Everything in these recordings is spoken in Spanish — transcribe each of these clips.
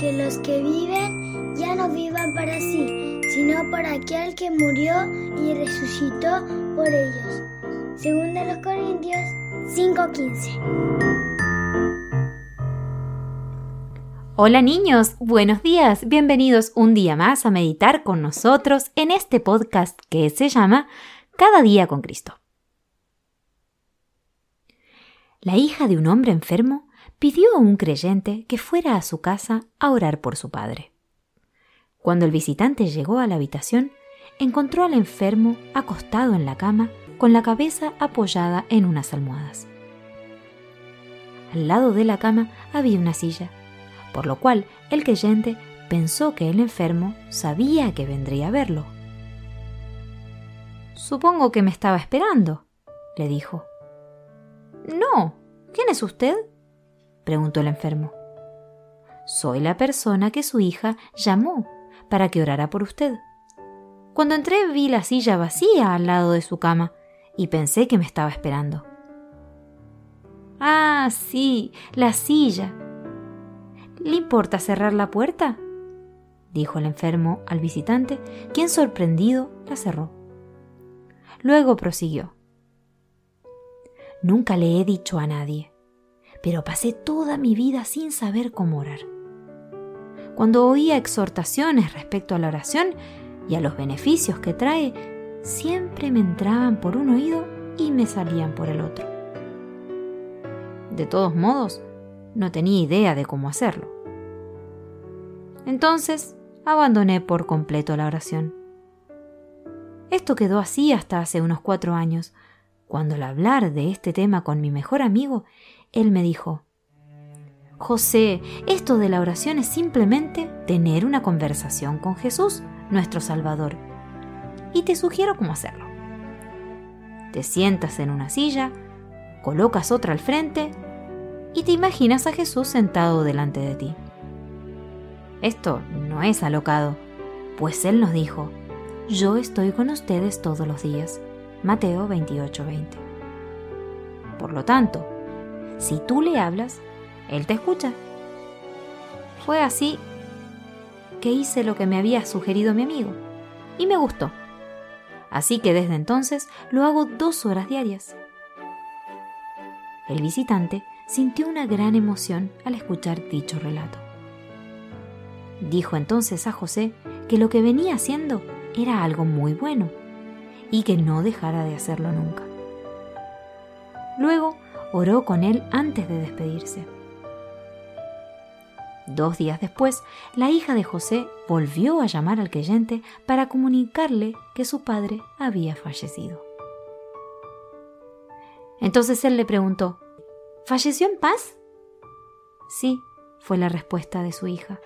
que los que viven ya no vivan para sí, sino por aquel que murió y resucitó por ellos. Según de los Corintios 5:15. Hola niños, buenos días, bienvenidos un día más a meditar con nosotros en este podcast que se llama Cada día con Cristo. La hija de un hombre enfermo pidió a un creyente que fuera a su casa a orar por su padre. Cuando el visitante llegó a la habitación, encontró al enfermo acostado en la cama con la cabeza apoyada en unas almohadas. Al lado de la cama había una silla, por lo cual el creyente pensó que el enfermo sabía que vendría a verlo. Supongo que me estaba esperando, le dijo. No. ¿Quién es usted? Preguntó el enfermo. Soy la persona que su hija llamó para que orara por usted. Cuando entré vi la silla vacía al lado de su cama y pensé que me estaba esperando. Ah, sí, la silla. ¿Le importa cerrar la puerta? dijo el enfermo al visitante, quien sorprendido la cerró. Luego prosiguió. Nunca le he dicho a nadie, pero pasé toda mi vida sin saber cómo orar. Cuando oía exhortaciones respecto a la oración y a los beneficios que trae, siempre me entraban por un oído y me salían por el otro. De todos modos, no tenía idea de cómo hacerlo. Entonces, abandoné por completo la oración. Esto quedó así hasta hace unos cuatro años, cuando al hablar de este tema con mi mejor amigo, él me dijo, José, esto de la oración es simplemente tener una conversación con Jesús, nuestro Salvador. Y te sugiero cómo hacerlo. Te sientas en una silla, colocas otra al frente y te imaginas a Jesús sentado delante de ti. Esto no es alocado, pues Él nos dijo, yo estoy con ustedes todos los días Mateo 28:20. Por lo tanto, si tú le hablas, Él te escucha. Fue así que hice lo que me había sugerido mi amigo, y me gustó. Así que desde entonces lo hago dos horas diarias. El visitante sintió una gran emoción al escuchar dicho relato. Dijo entonces a José que lo que venía haciendo era algo muy bueno y que no dejara de hacerlo nunca. Luego oró con él antes de despedirse. Dos días después, la hija de José volvió a llamar al creyente para comunicarle que su padre había fallecido. Entonces él le preguntó, ¿Falleció en paz? Sí, fue la respuesta de su hija.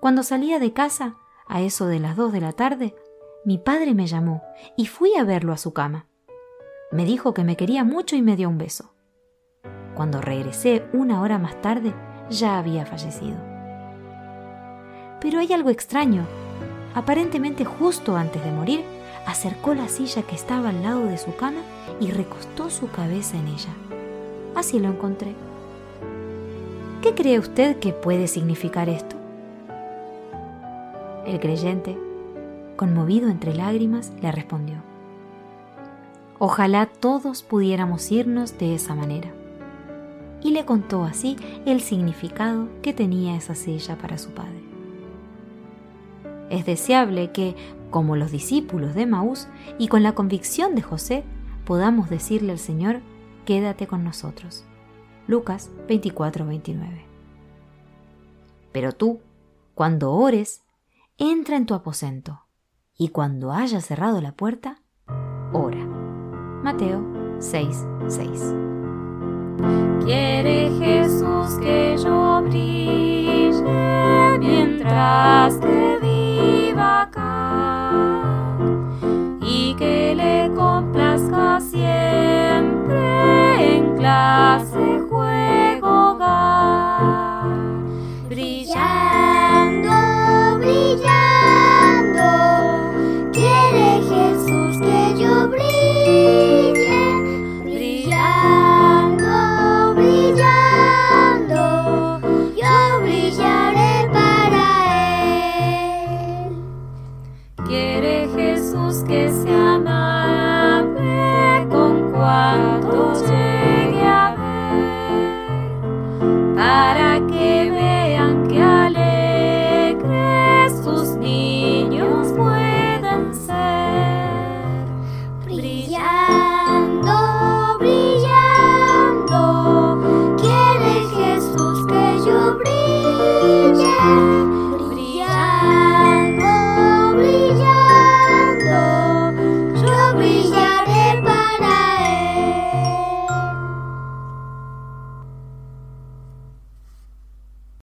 Cuando salía de casa, a eso de las dos de la tarde, mi padre me llamó y fui a verlo a su cama. Me dijo que me quería mucho y me dio un beso. Cuando regresé una hora más tarde, ya había fallecido. Pero hay algo extraño. Aparentemente justo antes de morir, acercó la silla que estaba al lado de su cama y recostó su cabeza en ella. Así lo encontré. ¿Qué cree usted que puede significar esto? El creyente conmovido entre lágrimas, le respondió, Ojalá todos pudiéramos irnos de esa manera. Y le contó así el significado que tenía esa silla para su padre. Es deseable que, como los discípulos de Maús y con la convicción de José, podamos decirle al Señor, quédate con nosotros. Lucas 24:29. Pero tú, cuando ores, entra en tu aposento y cuando haya cerrado la puerta, ora. Mateo 6, 6. Quiere Jesús que yo brille mientras one.